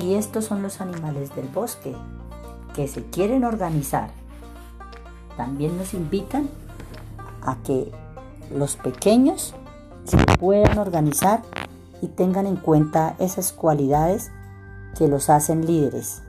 Y estos son los animales del bosque que se quieren organizar. También nos invitan a que los pequeños se puedan organizar y tengan en cuenta esas cualidades que los hacen líderes.